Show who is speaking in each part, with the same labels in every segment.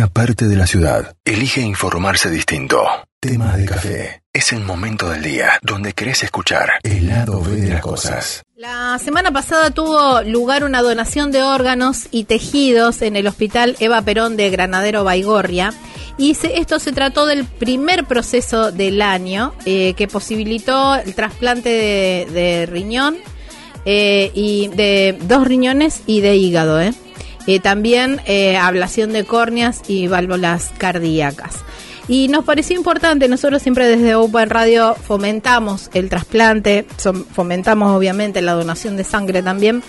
Speaker 1: una parte de la ciudad elige informarse distinto. Tema de café. Es el momento del día donde querés escuchar el lado B de las cosas.
Speaker 2: La semana pasada tuvo lugar una donación de órganos y tejidos en el Hospital Eva Perón de Granadero Baigorria. Y esto se trató del primer proceso del año eh, que posibilitó el trasplante de, riñón eh, y de dos riñones y de hígado. ¿eh? También ablación de córneas y válvulas cardíacas. Y nos pareció importante, nosotros siempre desde Open Radio fomentamos el trasplante, fomentamos obviamente la donación de sangre también.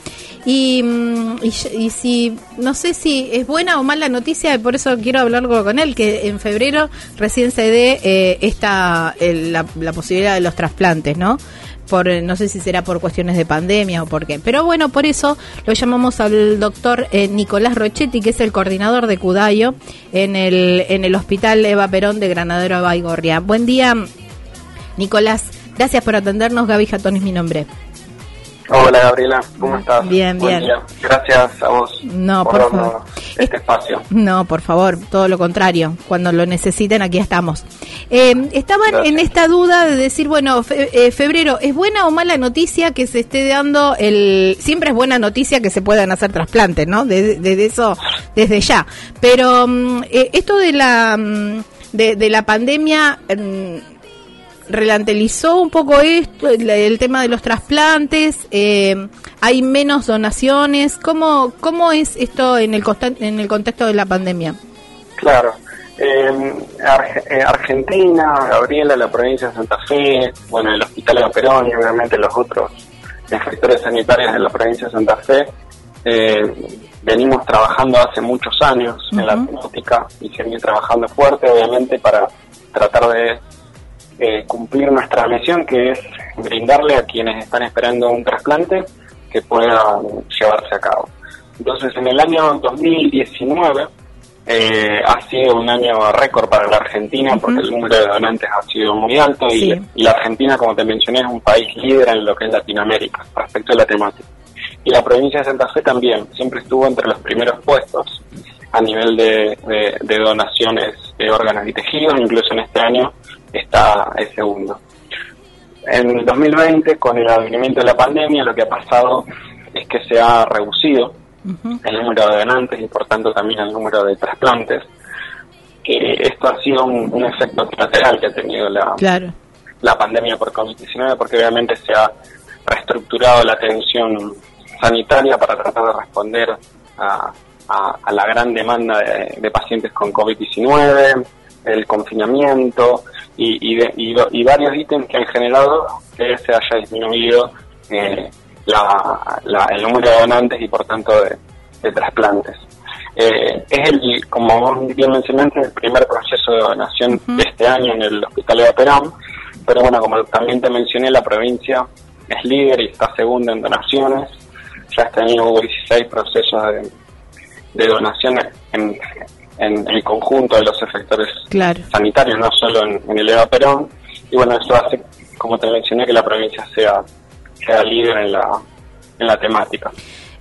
Speaker 2: Y, mm, y, si, no sé si es buena o mala noticia, y por eso quiero hablarlo con él, que en febrero recién se dé eh, esta, la, la posibilidad de los trasplantes, ¿no? Por eh, no sé si será por cuestiones de pandemia o por qué. Pero bueno, por eso lo llamamos al doctor eh, Nicolás Rochetti, que es el coordinador de Cudayo en el, en el Hospital Eva Perón de Granadero Baigorria. Buen día, Nicolás. Gracias por atendernos. Gaby Jatón es mi nombre.
Speaker 3: Hola Gabriela, ¿cómo estás?
Speaker 2: Bien, bien.
Speaker 3: Gracias a vos
Speaker 2: no, por, favor.
Speaker 3: este espacio.
Speaker 2: No, por favor, todo lo contrario. Cuando lo necesiten, aquí estamos. Eh, estaban en esta duda de decir, bueno, eh, febrero, ¿es buena o mala noticia que se esté dando el... Siempre es buena noticia que se puedan hacer trasplantes, ¿no? Desde eso, desde ya. Pero mm, eh, esto de la... Mm, de, de la pandemia mm, relantelizó un poco esto, el, tema de los trasplantes, eh, hay menos donaciones. ¿Cómo, ¿Cómo es esto en el, en el contexto de la pandemia?
Speaker 3: Claro. Eh, Argentina, Gabriela, la provincia de Santa Fe, bueno, el Hospital de Perón y obviamente los otros inspectores sanitarios de la provincia de Santa Fe, eh, venimos trabajando hace muchos años en la temática y seguimos trabajando fuerte, obviamente, para tratar de eh, cumplir nuestra misión, que es brindarle a quienes están esperando un trasplante que pueda llevarse a cabo. Entonces, en el año 2019 eh, ha sido un año récord para la Argentina porque el número de donantes ha sido muy alto y, la Argentina, como te mencioné, es un país líder en lo que es Latinoamérica respecto a la temática. Y la provincia de Santa Fe también, siempre estuvo entre los primeros puestos a nivel de, de donaciones de órganos y tejidos, incluso en este año está el segundo. En el 2020, con el advenimiento de la pandemia, lo que ha pasado es que se ha reducido el número de donantes y por tanto también el número de trasplantes. Que esto ha sido un, efecto colateral que ha tenido la, la pandemia por COVID-19 porque obviamente se ha reestructurado la atención sanitaria para tratar de responder a, a, la gran demanda de, de pacientes con COVID-19, el confinamiento, y, y, varios ítems que han generado que se haya disminuido eh, el número de donantes y por tanto de, trasplantes. Eh, es el, como vos bien mencionaste, el primer proceso de donación de este año en el Hospital de Perón, pero bueno, como también te mencioné, la provincia es líder y está segunda en donaciones. Ya este año hubo 16 procesos de, de donaciones en, en el conjunto de los efectores sanitarios, no solo en, el EVA Perón. Y bueno, eso hace, como te mencioné, que la provincia sea, sea líder en la, en la temática.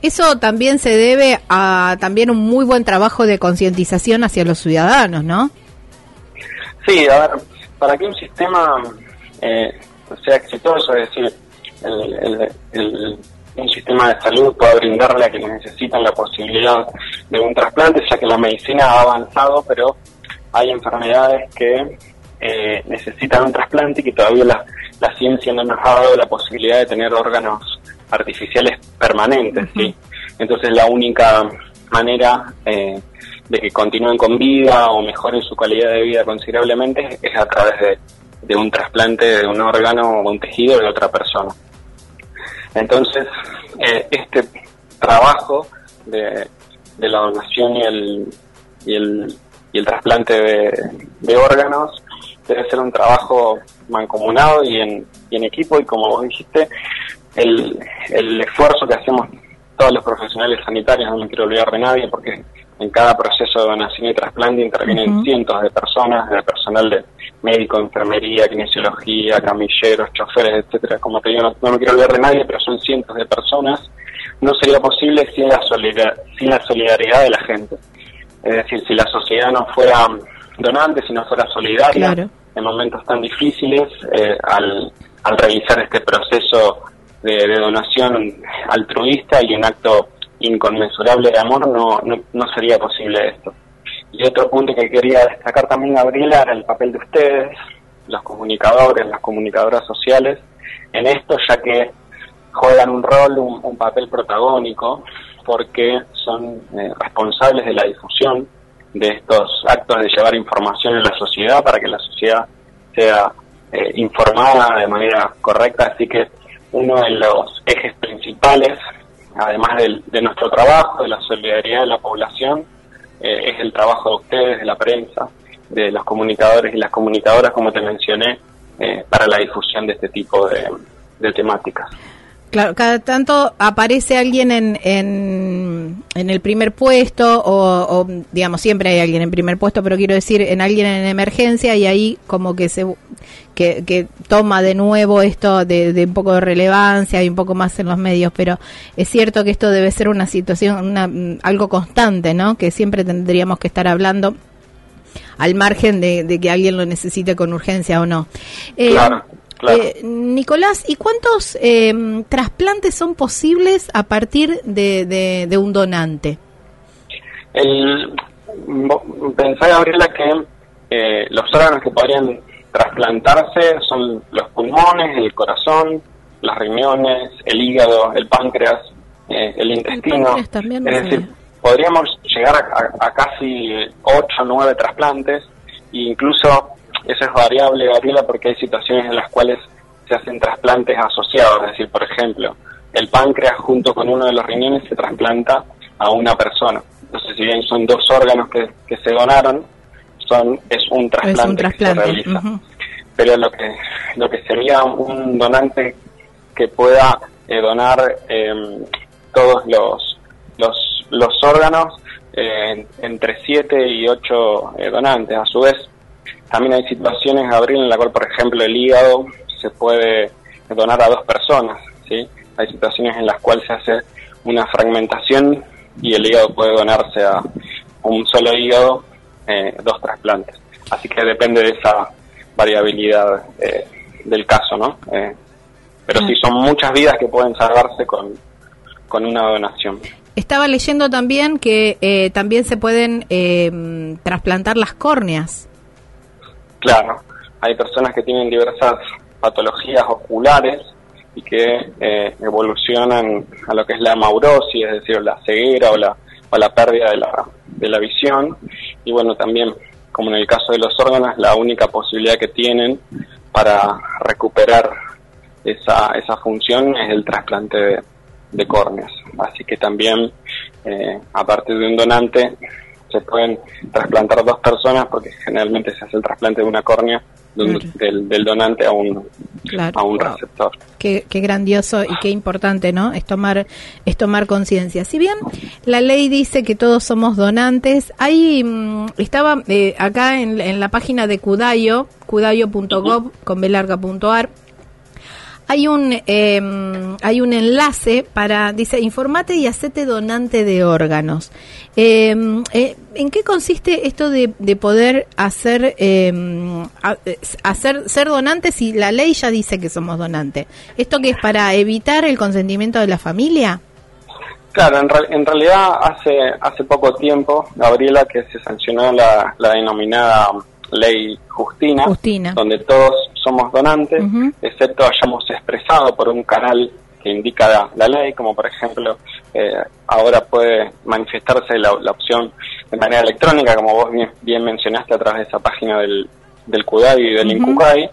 Speaker 2: Eso también se debe a también un muy buen trabajo de concientización hacia los ciudadanos, ¿no?
Speaker 3: Sí, a ver, para que un sistema eh, sea exitoso, es decir, el un sistema de salud pueda brindarle a quienes necesitan la posibilidad de un trasplante, ya que la medicina ha avanzado, pero hay enfermedades que eh, necesitan un trasplante y que todavía la, la, ciencia no nos ha dado la posibilidad de tener órganos artificiales permanentes. ¿sí? Entonces la única manera eh, de que continúen con vida o mejoren su calidad de vida considerablemente es a través de, de un trasplante de un órgano o un tejido de otra persona. Entonces, eh, este trabajo de, la donación y el, y el, y el trasplante de, órganos debe ser un trabajo mancomunado y en, y en equipo. Y como vos dijiste, el, el esfuerzo que hacemos todos los profesionales sanitarios, no me quiero olvidar de nadie porque en cada proceso de donación y trasplante intervienen cientos de personas, de personal de médico, enfermería, kinesiología, camilleros, choferes, etcétera. Como te digo, no, me quiero olvidar de nadie, pero son cientos de personas. No sería posible sin la solidaridad, sin la solidaridad de la gente. Es decir, si la sociedad no fuera donante, si no fuera solidaria en momentos tan difíciles, eh, al, al realizar este proceso de, donación altruista y un acto inconmensurable de amor, no, no, no sería posible esto. Y otro punto que quería destacar también, Gabriela, era el papel de ustedes, los comunicadores, las comunicadoras sociales, en esto, ya que juegan un rol, un, papel protagónico, porque son eh, responsables de la difusión de estos actos de llevar información en la sociedad para que la sociedad sea eh, informada de manera correcta. Así que uno de los ejes principales, además de nuestro trabajo, de la solidaridad de la población, eh, es el trabajo de ustedes, de la prensa, de los comunicadores y las comunicadoras, como te mencioné, eh, para la difusión de este tipo de temáticas.
Speaker 2: Claro, cada tanto aparece alguien en, en, el primer puesto o, digamos, siempre hay alguien en primer puesto, pero quiero decir, en alguien en emergencia y ahí como que se que, toma de nuevo esto de, un poco de relevancia y un poco más en los medios, pero es cierto que esto debe ser una situación, una, algo constante, ¿no? Que siempre tendríamos que estar hablando al margen de, que alguien lo necesite con urgencia o no.
Speaker 3: Eh, claro.
Speaker 2: Eh, Nicolás, ¿y cuántos eh, trasplantes son posibles a partir de, de, un donante?
Speaker 3: El, pensá, Gabriela, que eh, los órganos que podrían trasplantarse son los pulmones, el corazón, las riñones, el hígado, el páncreas, el intestino. es decir, podríamos llegar a, a casi 8 o 9 trasplantes e incluso eso es variable, Gabriela, porque hay situaciones en las cuales se hacen trasplantes asociados, es decir, por ejemplo, el páncreas junto con uno de los riñones se trasplanta a una persona. Entonces, si bien son dos órganos que, se donaron, son es un trasplante, que se realiza. Pero lo que lo que sería un donante que pueda eh, donar em, todos los, los, los órganos eh, entre 7 y 8 eh, donantes. A su vez, también hay situaciones, Gabriel, en la cual, por ejemplo, el hígado se puede donar a dos personas, ¿sí? Hay situaciones en las cuales se hace una fragmentación y el hígado puede donarse a un solo hígado, eh, dos trasplantes. Así que depende de esa variabilidad eh, del caso, ¿no? Eh, pero sí son muchas vidas que pueden salvarse con, con una donación.
Speaker 2: Estaba leyendo también que también se pueden trasplantar las córneas.
Speaker 3: Claro, hay personas que tienen diversas patologías oculares y que eh, evolucionan a lo que es la maurosis, es decir, la ceguera o la, o la pérdida de la, de la visión. Y bueno, también, como en el caso de los órganos, la única posibilidad que tienen para recuperar esa, esa función es el trasplante de, córneas. Así que también, eh, a partir de un donante, se pueden trasplantar dos personas porque generalmente se hace el trasplante de una córnea del, donante a un, a un receptor.
Speaker 2: Qué, grandioso y qué importante, ¿no? Es tomar, es tomar conciencia. Si bien la ley dice que todos somos donantes, ahí mm, estaba eh, acá en, en, la página de Cudayo, cudayo.gov con belarga.ar, hay un em, hay un enlace para dice informate y hacete donante de órganos em, eh, en qué consiste esto de, poder hacer em, hacer ser donante si la ley ya dice que somos donantes esto que es para evitar el consentimiento de la familia
Speaker 3: Claro, en, en, realidad hace hace poco tiempo, Gabriela, que se sancionó la, la denominada ley Justina, donde todos somos donantes, excepto hayamos expresado por un canal que indica la, ley, como por ejemplo eh, ahora puede manifestarse la, opción de manera electrónica, como vos bien, mencionaste a través de esa página del, del CUDAI y del INCUCAI.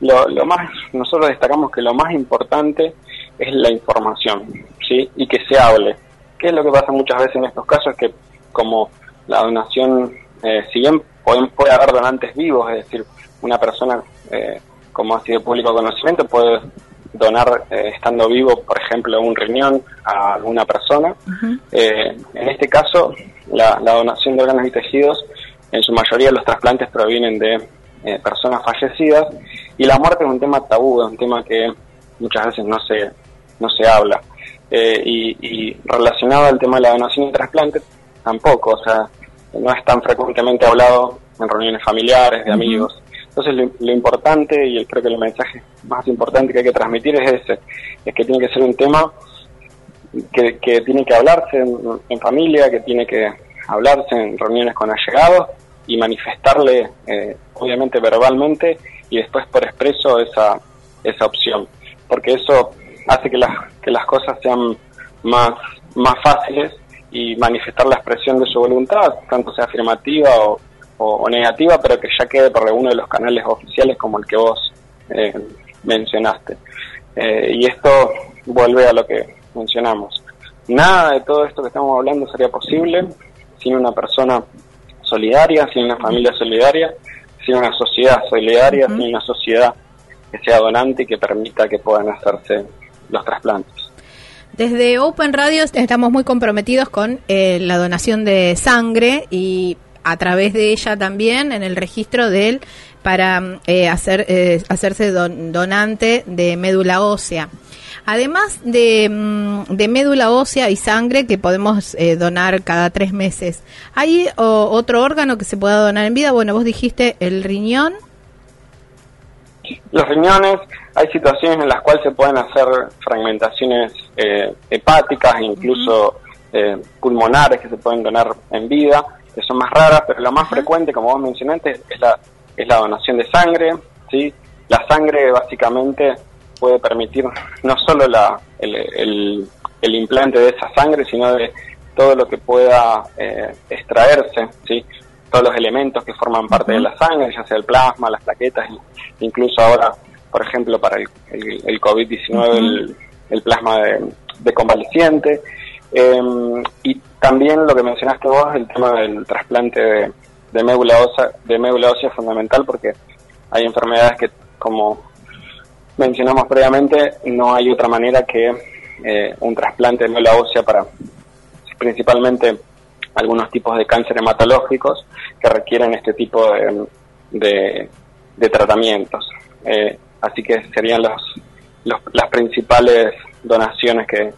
Speaker 3: Lo, lo más, nosotros destacamos que lo más importante es la información, ¿sí? Y que se hable. ¿Qué es lo que pasa muchas veces en estos casos? Que como la donación, eh, si bien puede haber donantes vivos, es decir, una persona, eh, como ha sido público conocimiento, puede donar eh, estando vivo, por ejemplo, un riñón a alguna persona. Eh, en este caso, la, donación de órganos y tejidos, en su mayoría los trasplantes provienen de personas fallecidas y la muerte es un tema tabú, es un tema que muchas veces no se, no se habla. y, y relacionado al tema de la donación y trasplante, tampoco, o sea, no es tan frecuentemente hablado en reuniones familiares, de amigos. Entonces lo, importante y creo que el mensaje más importante que hay que transmitir es ese, es que tiene que ser un tema que, que tiene que hablarse en, familia, que tiene que hablarse en reuniones con allegados y manifestarle, eh, obviamente verbalmente, y después por expreso esa, esa opción, porque eso hace que las, que las cosas sean más, más fáciles y manifestar la expresión de su voluntad, tanto sea afirmativa o, o, negativa, pero que ya quede por alguno de los canales oficiales como el que vos eh, mencionaste. Eh, y esto vuelve a lo que mencionamos. Nada de todo esto que estamos hablando sería posible sin una persona solidaria, sin una familia solidaria, sin una sociedad solidaria, sin una sociedad que sea donante y que permita que puedan hacerse los trasplantes.
Speaker 2: Desde Open Radio estamos muy comprometidos con eh, la donación de sangre y a través de ella también en el registro de él para eh, hacer, eh, hacerse donante de médula ósea. Además de, mm, de, médula ósea y sangre que podemos eh, donar cada tres meses, ¿hay otro órgano que se pueda donar en vida? Bueno, vos dijiste el riñón.
Speaker 3: Los riñones, hay situaciones en las cuales se pueden hacer fragmentaciones hepáticas, incluso pulmonares que se pueden donar en vida que son más raras, pero lo más frecuente, como vos mencionaste, es la, es la donación de sangre. ¿sí? La sangre básicamente puede permitir no solo la, el, el, implante de esa sangre, sino de todo lo que pueda eh, extraerse, ¿sí? todos los elementos que forman parte de la sangre, ya sea el plasma, las plaquetas, incluso ahora, por ejemplo, para el, el, COVID-19, el, el, plasma de, de convaleciente. Em, y también lo que mencionaste vos, el tema del trasplante de, de médula ósea, de médula ósea es fundamental porque hay enfermedades que, como mencionamos previamente, no hay otra manera que eh, un trasplante de médula ósea para principalmente algunos tipos de cáncer hematológicos que requieren este tipo de, de, tratamientos. Eh, así que serían los, las principales donaciones que,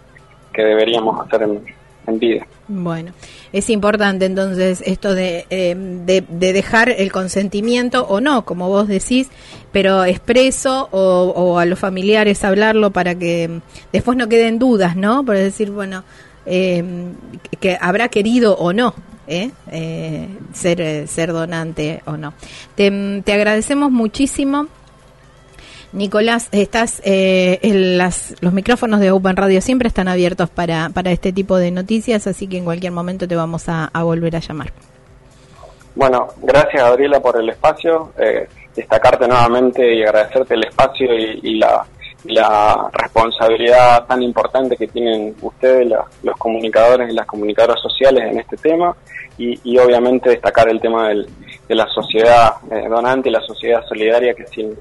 Speaker 3: que deberíamos hacer en, vida.
Speaker 2: Bueno, es importante entonces esto de, eh, de, dejar el consentimiento o no, como vos decís, pero expreso o, a los familiares hablarlo para que después no queden dudas, ¿no? Por decir, bueno, eh, que habrá querido o no. ¿eh? eh ser, ser donante o no. Te, te agradecemos muchísimo Nicolás, estás eh, en las, los micrófonos de Open Radio siempre están abiertos para, para este tipo de noticias, así que en cualquier momento te vamos a, volver a llamar.
Speaker 3: Bueno, gracias Gabriela por el espacio, eh, destacarte nuevamente y agradecerte el espacio y, la, responsabilidad tan importante que tienen ustedes, los comunicadores y las comunicadoras sociales en este tema y, obviamente destacar el tema de la sociedad eh, donante y la sociedad solidaria que sin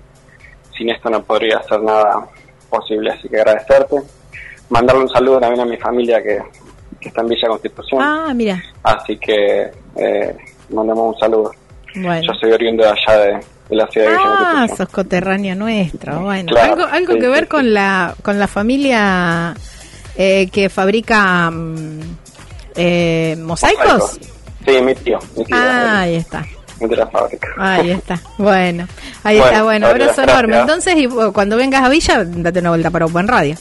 Speaker 3: sin esto no podría ser nada posible, así que agradecerte. Mandarle un saludo también a mi familia que, está en Villa Constitución.
Speaker 2: Ah, mira.
Speaker 3: Así que eh, mandamos un saludo. Yo soy oriundo de allá de, la ciudad de Villa
Speaker 2: Constitución. Ah, sos coterráneo nuestro. Bueno, algo, algo que ver con la con la familia eh, que fabrica mm, eh, mosaicos.
Speaker 3: Sí, mi tío. Mi tío
Speaker 2: ah, ahí está
Speaker 3: de la fábrica.
Speaker 2: Ahí está, bueno, ahí está, bueno, abrazo enorme. Entonces, y cuando vengas a Villa, date una vuelta para Buen Radio.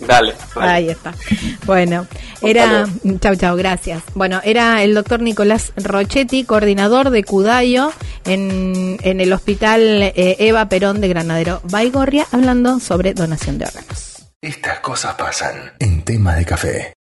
Speaker 3: Dale,
Speaker 2: Ahí está. Bueno, era. Chau, chau, gracias. Bueno, era el doctor Nicolás Rochetti, coordinador de Cudayo en, en el hospital eh, Eva Perón de Granadero Baigorria, hablando sobre donación de órganos.
Speaker 1: Estas cosas pasan en tema de café.